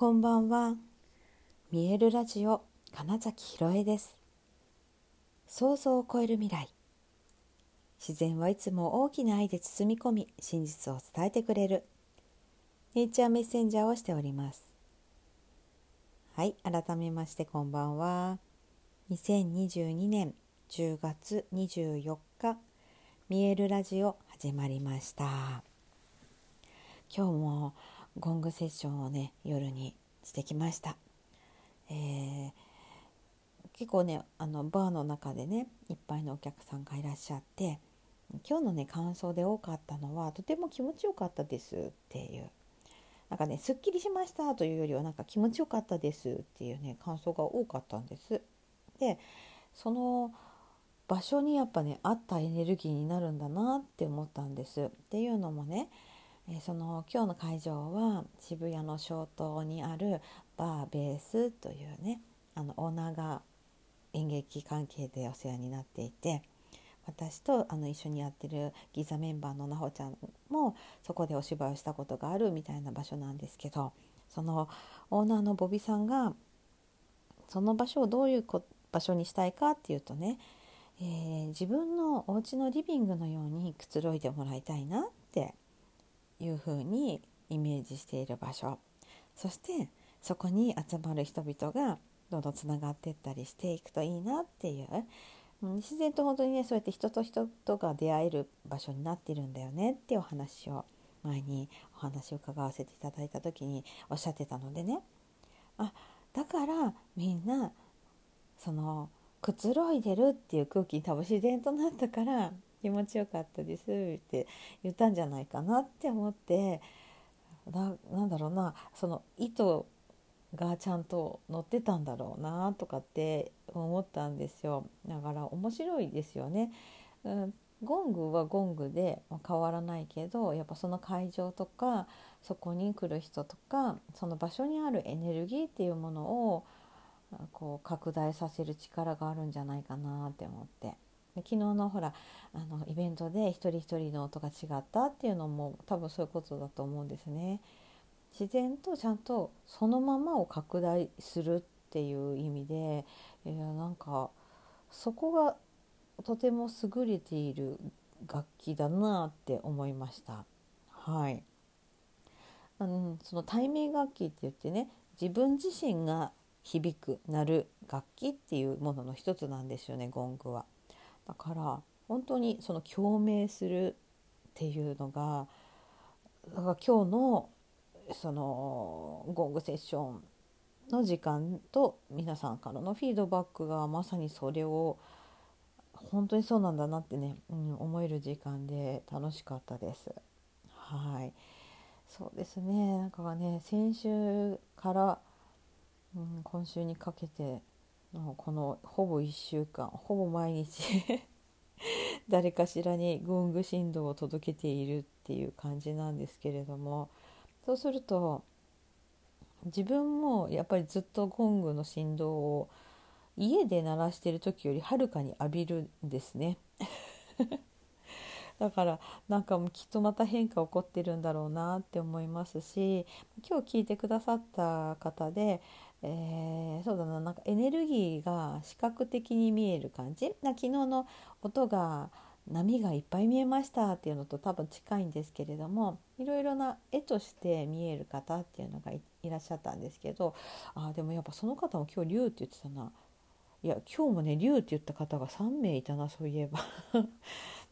こんばんは。見えるラジオ金崎ひろえです。想像を超える未来。自然はいつも大きな愛で包み込み、真実を伝えてくれる。ネイチャーメッセンジャーをしております。はい、改めましてこんばんは。2022年10月24日、見えるラジオ始まりました。今日もゴングセッションをね夜にしてきました、えー、結構ねあのバーの中でねいっぱいのお客さんがいらっしゃって今日のね感想で多かったのはとても気持ちよかったですっていうなんかねすっきりしましたというよりはなんか気持ちよかったですっていうね感想が多かったんです。でその場所にやっぱね合ったエネルギーになるんだなって思ったんです。っていうのもねえその今日の会場は渋谷の小東にあるバーベースというねあのオーナーが演劇関係でお世話になっていて私とあの一緒にやってるギザメンバーのなほちゃんもそこでお芝居をしたことがあるみたいな場所なんですけどそのオーナーのボビさんがその場所をどういう場所にしたいかっていうとね、えー、自分のお家のリビングのようにくつろいでもらいたいなっていうふうにイメージしている場所。そしてそこに集まる人々がどんどんつながっていったりしていくといいなっていう自然と本当にねそうやって人と人とが出会える場所になってるんだよねっていうお話を前にお話を伺わせていただいた時におっしゃってたのでね。あだからみんなそのくつろいでるっていう空気に多分自然となったから気持ちよかったですって言ったんじゃないかなって思ってなんだろうなその意図がちゃんと乗ってたんだろうなとかって思ったんですよだから面白いですよね。うん、ゴングはゴングで変わらないけどやっぱその会場とかそこに来る人とかその場所にあるエネルギーっていうものをこう拡大させる力があるんじゃないかなって思って。昨日のほらあのイベントで一人一人の音が違ったっていうのも多分そういうことだと思うんですね。自然とちゃんとそのままを拡大するっていう意味でいやなんかそこがとても優れている楽器だなって思いました。はい。うん、その対面楽器って言ってね自分自身が響く鳴る楽器っていうものの一つなんですよねゴングは。だから本当にその共鳴するっていうのがだから今日のそのゴングセッションの時間と皆さんからのフィードバックがまさにそれを本当にそうなんだなってね、うん、思える時間で楽しかったです。はいそうですねなんかね先週から、うん、今週にかけてこのほぼ1週間ほぼ毎日 誰かしらにゴング振動を届けているっていう感じなんですけれどもそうすると自分もやっぱりずっとゴングの振動を家で鳴らしてる時よりはるかに浴びるんですね。だからなんかもうきっとまた変化起こってるんだろうなって思いますし今日聞いてくださった方でえー、そうだななんかエネルギーが視覚的に見える感じ？な昨日の音が波がいっぱい見えましたっていうのと多分近いんですけれどもいろいろな絵として見える方っていうのがいらっしゃったんですけどあでもやっぱその方も今日竜って言ってたな。いや今日もね竜って言った方が3名いたなそういえば、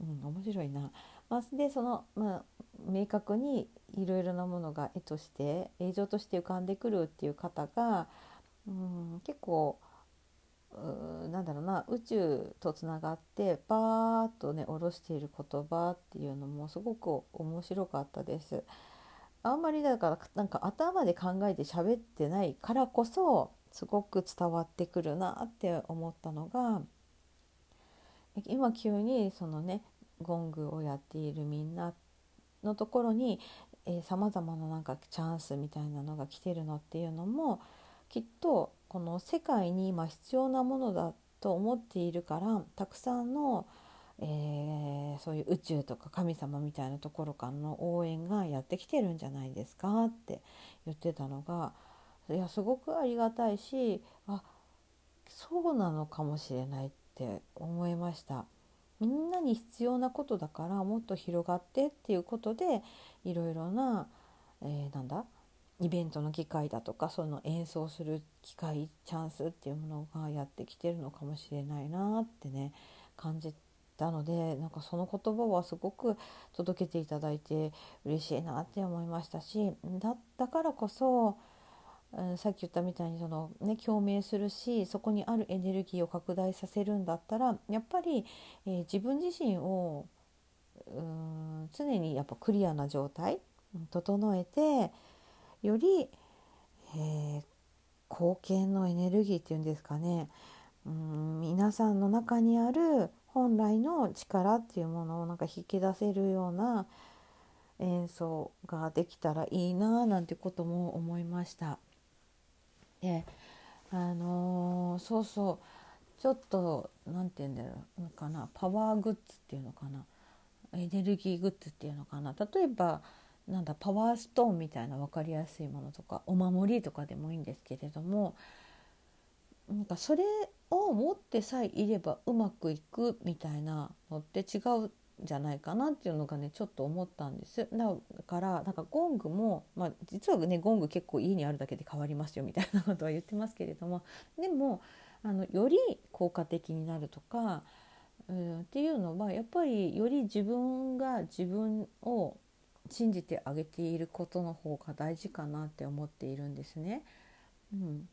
うん、面白いな。まあ、でその、まあ、明確にいろいろなものが絵として映像として浮かんでくるっていう方が、うん、結構なんだろうな宇宙とつながってバーッとね下ろしている言葉っていうのもすごく面白かったです。あんまりだからなんか頭で考えて喋ってないからこそすごく伝わってくるなって思ったのが今急にそのねゴングをやっているみんなのところにさまざまななんかチャンスみたいなのが来てるのっていうのもきっとこの世界に今必要なものだと思っているからたくさんの、えー、そういう宇宙とか神様みたいなところからの応援がやってきてるんじゃないですかって言ってたのがいやすごくありがたいしあそうなのかもしれないって思いました。みんなに必要なことだからもっと広がってっていうことでいろいろな、えー、なんだイベントの機会だとかその演奏する機会チャンスっていうものがやってきてるのかもしれないなってね感じたのでなんかその言葉はすごく届けていただいて嬉しいなって思いましたしだだからこそ、さっき言ったみたいにその、ね、共鳴するしそこにあるエネルギーを拡大させるんだったらやっぱり、えー、自分自身をうん常にやっぱクリアな状態整えてより、えー、貢献のエネルギーっていうんですかねうん皆さんの中にある本来の力っていうものをなんか引き出せるような演奏ができたらいいななんてことも思いました。であのー、そうそうちょっと何て言うんだろうかなパワーグッズっていうのかなエネルギーグッズっていうのかな例えばなんだパワーストーンみたいな分かりやすいものとかお守りとかでもいいんですけれどもなんかそれを持ってさえいればうまくいくみたいなのって違うじゃないかなっていうのがねちょっと思ったんです。だからなんかゴングも、まあ、実はねゴング結構家にあるだけで変わりますよみたいなことは言ってますけれども。でもあのより効果的になるとか、うん、っていうのはやっぱりより自分が自分を信じてあげていることの方が大事かなって思っているんですね。うん、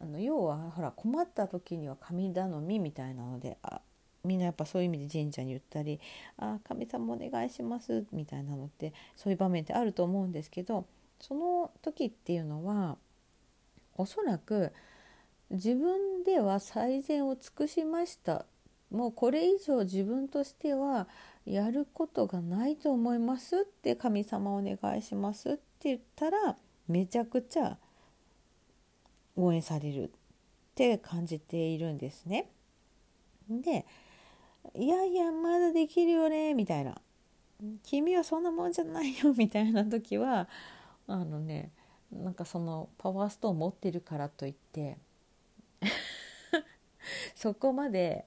あの要はほら困った時には神頼みみたいなのであみんなやっぱそういう意味で神社に言ったり「あ神様お願いします」みたいなのってそういう場面ってあると思うんですけどその時っていうのはおそらく自分では最善を尽くしましたもうこれ以上自分としてはやることがないと思いますって神様お願いしますって言ったらめちゃくちゃ応援されるって感じているんですね。でいやいやまだできるよねみたいな。君はそんなもんじゃないよ みたいな時はあのねなんかそのパワーストーン持ってるからといって そこまで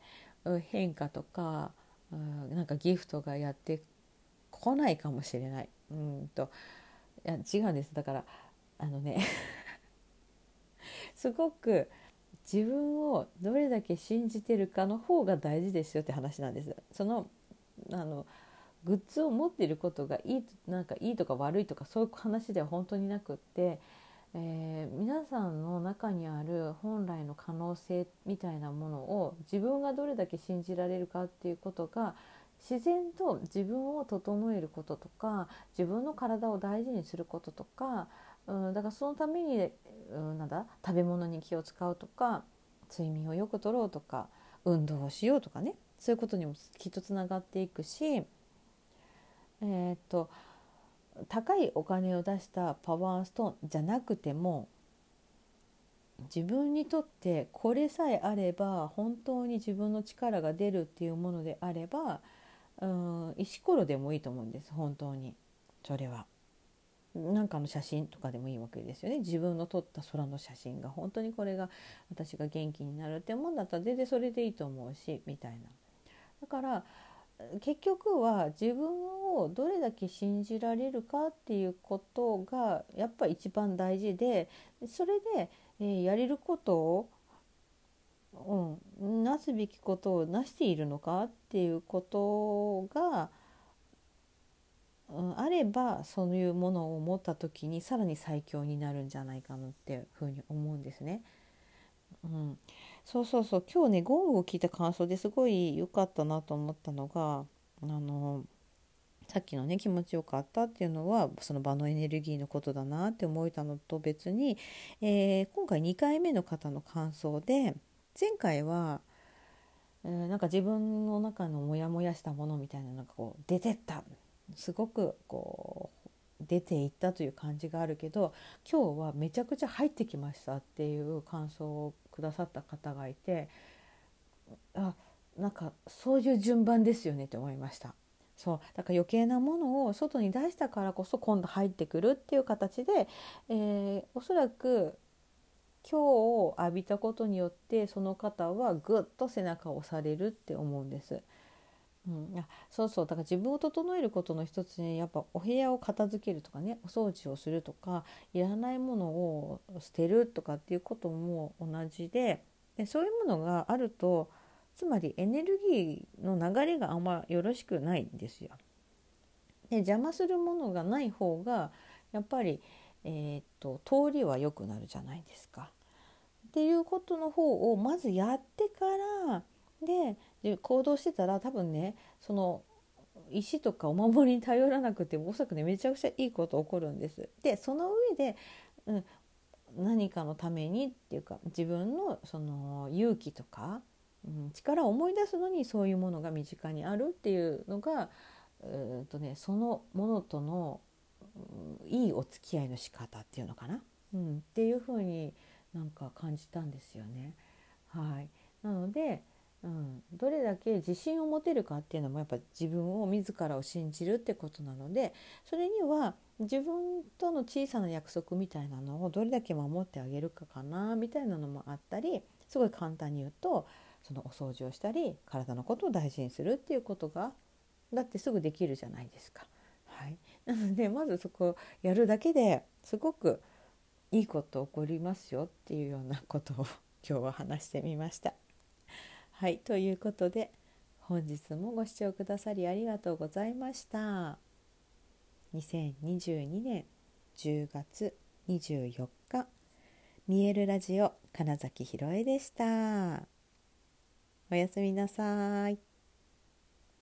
変化とかなんかギフトがやってこないかもしれない。うんと。いや違うんです。だからあのね すごく自分をどれだけ信じてるかの方が大事ですよって話なんです。そのあのグッズを持ってることがいいなんかいいとか悪いとかそういう話では本当になくって、えー、皆さんの中にある本来の可能性みたいなものを自分がどれだけ信じられるかっていうことが自然と自分を整えることとか自分の体を大事にすることとか、うん、だからそのために、うん、なんだ食べ物に気を使うとか睡眠をよくとろうとか運動をしようとかねそういうことにもきっとつながっていくし、えー、っと高いお金を出したパワーストーンじゃなくても自分にとってこれさえあれば本当に自分の力が出るっていうものであればうん石ころでもいいと思うんです本当にそれは。なんかの写真とかでもいいわけですよね自分の撮った空の写真が本当にこれが私が元気になるってもんだったら全然それでいいと思うしみたいな。だから結局は自分をどれだけ信じられるかっていうことがやっぱ一番大事でそれで、えー、やれることをうん、なすべきことをなしているのかっていうことが、うん、あればそういうものを持った時にさらに最強になるんじゃないかなっていうふうに思うんですね。うん、そうそうそう。今日ねゴングを聞いた感想ですごい良かったなと思ったのがあのさっきのね気持ちよかったっていうのはその場のエネルギーのことだなって思えたのと別に、えー、今回2回目の方の感想で前回は、えー、なんか自分の中のモヤモヤしたものみたいなのがこう出てった。すごくこう出ていったという感じがあるけど今日はめちゃくちゃ入ってきましたっていう感想をくださった方がいてあなんかそういう順番ですよねって思いました。そうだから余計なものを外に出したからこそ今度入ってくるっていう形で、えー、おそらく今日を浴びたことによってその方はぐっと背中を押されるって思うんです。うん、あそうそうだから自分を整えることの一つにやっぱお部屋を片付けるとかねお掃除をするとかいらないものを捨てるとかっていうことも同じででそういうものがあるとつまりエネルギーの流れがあんまよろしくないんですよ。で邪魔するものがない方がやっぱり、えー、っと通りは良くなるじゃないですか。っていうことの方をまずやってからで行動してたら多分ねその石とかお守りに頼らなくてもおそらくねめちゃくちゃいいこと起こるんです。でその上で、うん、何かのためにっていうか自分のその勇気とか、うん、力を思い出すのにそういうものが身近にあるっていうのがうんと、ね、そのものとの、うん、いいお付き合いの仕方っていうのかな、うん、っていうふうになんか感じたんですよね。はい、なので、うん、どれだけ自信を持てるかっていうのもやっぱ自分を自らを信じるってことなのでそれには自分との小さな約束みたいなのをどれだけ守ってあげるかかなみたいなのもあったりすごい簡単に言うとそのお掃除をしたり体のことを大事にするっていうことがだってすぐできるじゃないですか。はい、なのでまずそこをやるだけですごくいいこと起こりますよっていうようなことを今日は話してみました。はいということで本日もご視聴くださりありがとうございました。2022年10月24日見えるラジオ金崎ひろえでした。おやすみなさい。